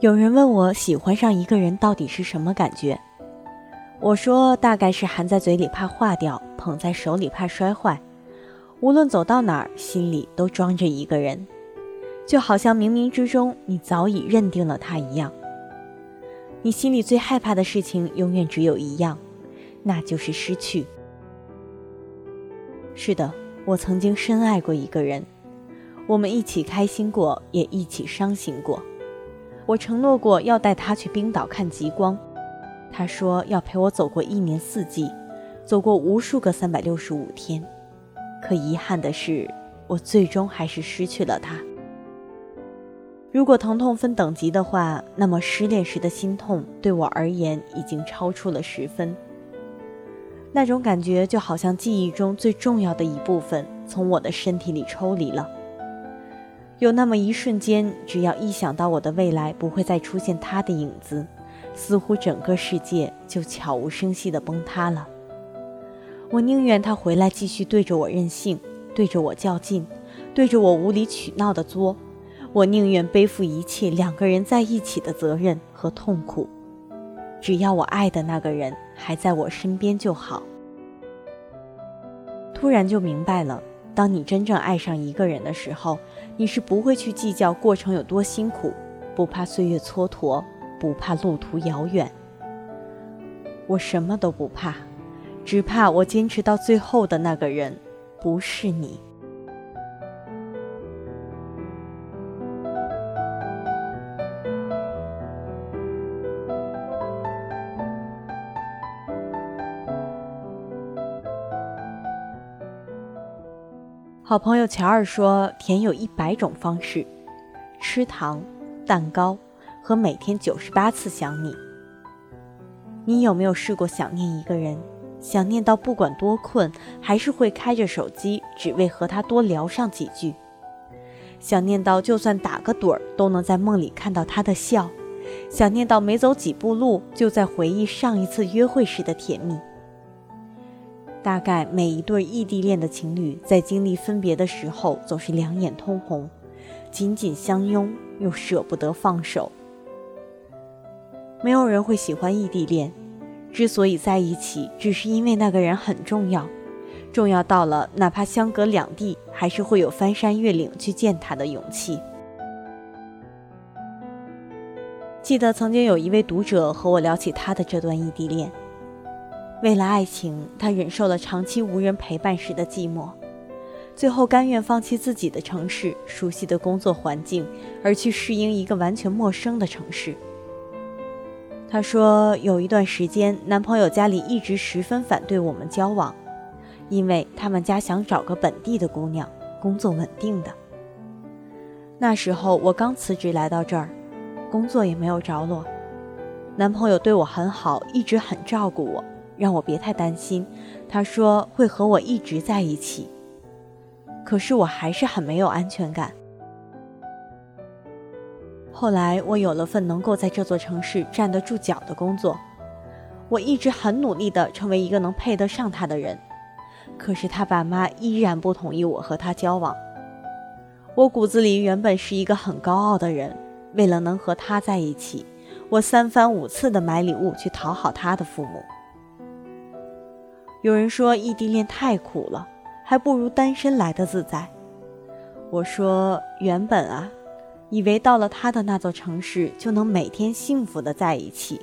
有人问我喜欢上一个人到底是什么感觉，我说大概是含在嘴里怕化掉，捧在手里怕摔坏，无论走到哪儿，心里都装着一个人，就好像冥冥之中你早已认定了他一样。你心里最害怕的事情永远只有一样，那就是失去。是的，我曾经深爱过一个人，我们一起开心过，也一起伤心过。我承诺过要带他去冰岛看极光，他说要陪我走过一年四季，走过无数个三百六十五天。可遗憾的是，我最终还是失去了他。如果疼痛分等级的话，那么失恋时的心痛对我而言已经超出了十分。那种感觉就好像记忆中最重要的一部分从我的身体里抽离了。有那么一瞬间，只要一想到我的未来不会再出现他的影子，似乎整个世界就悄无声息地崩塌了。我宁愿他回来继续对着我任性，对着我较劲，对着我无理取闹的作。我宁愿背负一切两个人在一起的责任和痛苦，只要我爱的那个人还在我身边就好。突然就明白了。当你真正爱上一个人的时候，你是不会去计较过程有多辛苦，不怕岁月蹉跎，不怕路途遥远。我什么都不怕，只怕我坚持到最后的那个人不是你。好朋友乔二说：“甜有一百种方式，吃糖、蛋糕和每天九十八次想你。你有没有试过想念一个人？想念到不管多困，还是会开着手机，只为和他多聊上几句。想念到就算打个盹儿，都能在梦里看到他的笑。想念到没走几步路，就在回忆上一次约会时的甜蜜。”大概每一对异地恋的情侣在经历分别的时候，总是两眼通红，紧紧相拥，又舍不得放手。没有人会喜欢异地恋，之所以在一起，只是因为那个人很重要，重要到了哪怕相隔两地，还是会有翻山越岭去见他的勇气。记得曾经有一位读者和我聊起他的这段异地恋。为了爱情，他忍受了长期无人陪伴时的寂寞，最后甘愿放弃自己的城市、熟悉的工作环境，而去适应一个完全陌生的城市。他说，有一段时间，男朋友家里一直十分反对我们交往，因为他们家想找个本地的姑娘，工作稳定的。那时候我刚辞职来到这儿，工作也没有着落，男朋友对我很好，一直很照顾我。让我别太担心，他说会和我一直在一起。可是我还是很没有安全感。后来我有了份能够在这座城市站得住脚的工作，我一直很努力地成为一个能配得上他的人。可是他爸妈依然不同意我和他交往。我骨子里原本是一个很高傲的人，为了能和他在一起，我三番五次地买礼物去讨好他的父母。有人说异地恋太苦了，还不如单身来的自在。我说原本啊，以为到了他的那座城市就能每天幸福的在一起。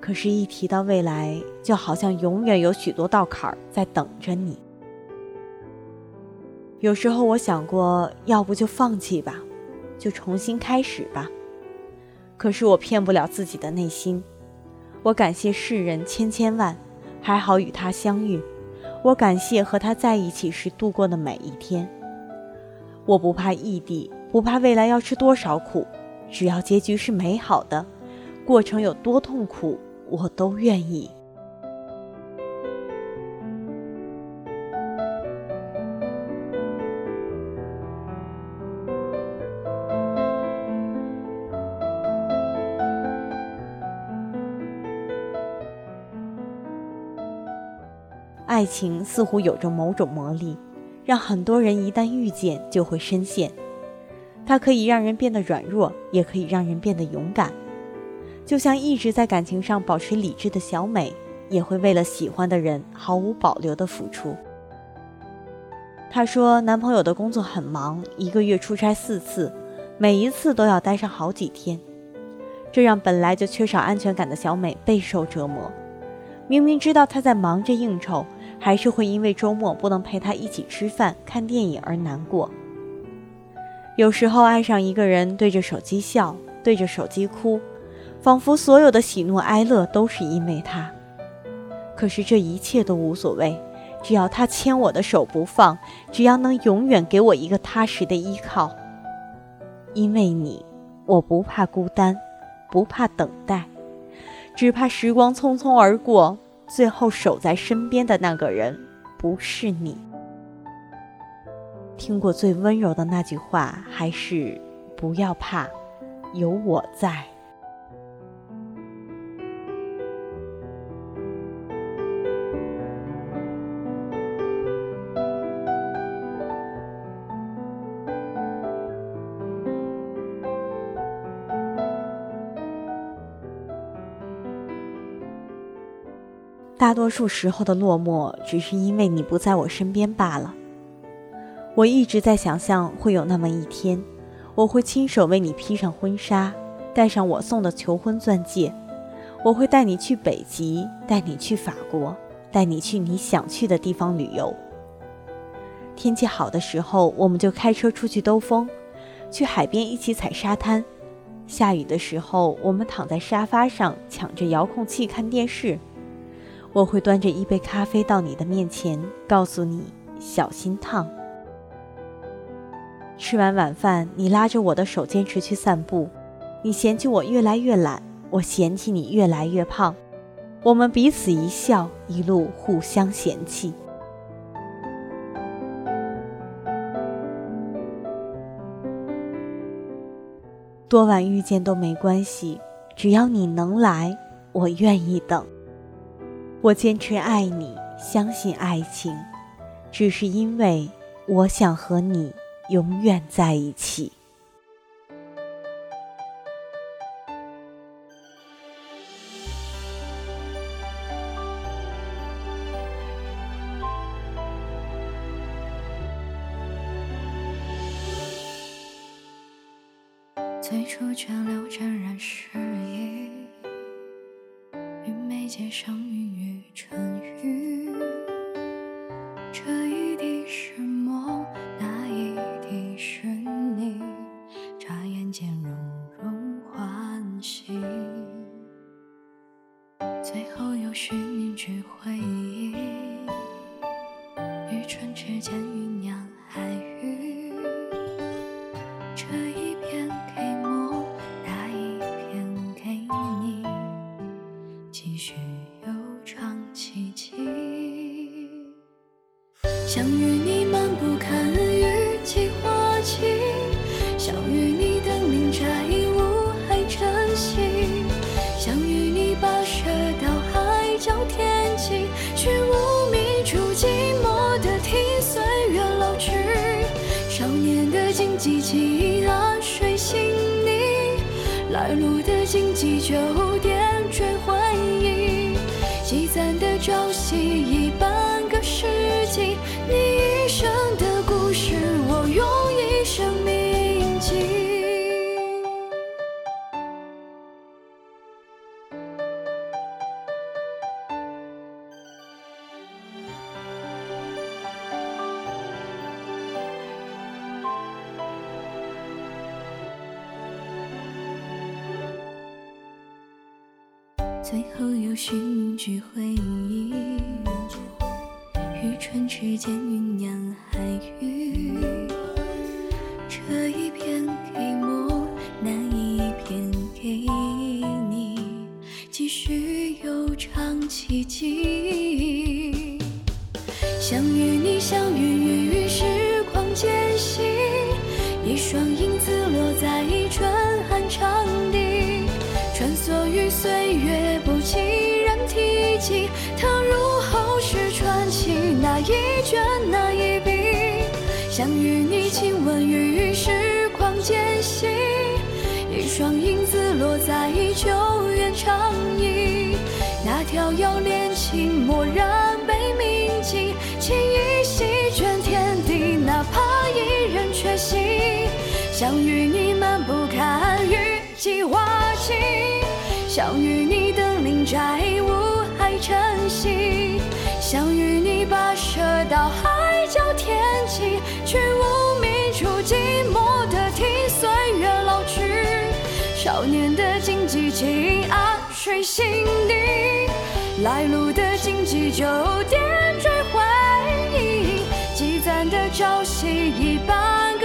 可是，一提到未来，就好像永远有许多道坎儿在等着你。有时候我想过，要不就放弃吧，就重新开始吧。可是我骗不了自己的内心。我感谢世人千千万。还好与他相遇，我感谢和他在一起时度过的每一天。我不怕异地，不怕未来要吃多少苦，只要结局是美好的，过程有多痛苦，我都愿意。爱情似乎有着某种魔力，让很多人一旦遇见就会深陷。它可以让人变得软弱，也可以让人变得勇敢。就像一直在感情上保持理智的小美，也会为了喜欢的人毫无保留的付出。她说，男朋友的工作很忙，一个月出差四次，每一次都要待上好几天，这让本来就缺少安全感的小美备受折磨。明明知道他在忙着应酬，还是会因为周末不能陪他一起吃饭、看电影而难过。有时候爱上一个人，对着手机笑，对着手机哭，仿佛所有的喜怒哀乐都是因为他。可是这一切都无所谓，只要他牵我的手不放，只要能永远给我一个踏实的依靠。因为你，我不怕孤单，不怕等待。只怕时光匆匆而过，最后守在身边的那个人不是你。听过最温柔的那句话，还是不要怕，有我在。大多数时候的落寞，只是因为你不在我身边罢了。我一直在想象会有那么一天，我会亲手为你披上婚纱，戴上我送的求婚钻戒，我会带你去北极，带你去法国，带你去你想去的地方旅游。天气好的时候，我们就开车出去兜风，去海边一起踩沙滩；下雨的时候，我们躺在沙发上抢着遥控器看电视。我会端着一杯咖啡到你的面前，告诉你小心烫。吃完晚饭，你拉着我的手坚持去散步，你嫌弃我越来越懒，我嫌弃你越来越胖，我们彼此一笑，一路互相嫌弃。多晚遇见都没关系，只要你能来，我愿意等。我坚持爱你，相信爱情，只是因为我想和你永远在一起。最初泉流沾染诗意，与眉间上云。春雨，这一滴是梦，那一滴是你，眨眼间融融欢喜，最后又是凝聚回忆，于唇齿间想与你漫步看雨季花期，想与你登临摘雾海晨曦，想与你跋涉到海角天际，去无名处寂寞的听岁月老去，少年的荆棘起岸水心泥，来路的荆棘酒店追回忆，积攒的朝夕一半个世纪。你最后有序凝聚回忆。于唇齿间酝酿海语，这一片间隙，一双影子落在旧园长椅。那条要恋情默然被铭记，情意席卷天地，哪怕一人缺席。想与你漫步看雨季花期，想与你登临摘雾海晨曦，想与你跋涉到海少年的荆棘情安睡心底来路的荆棘就点缀回忆积攒的朝夕一半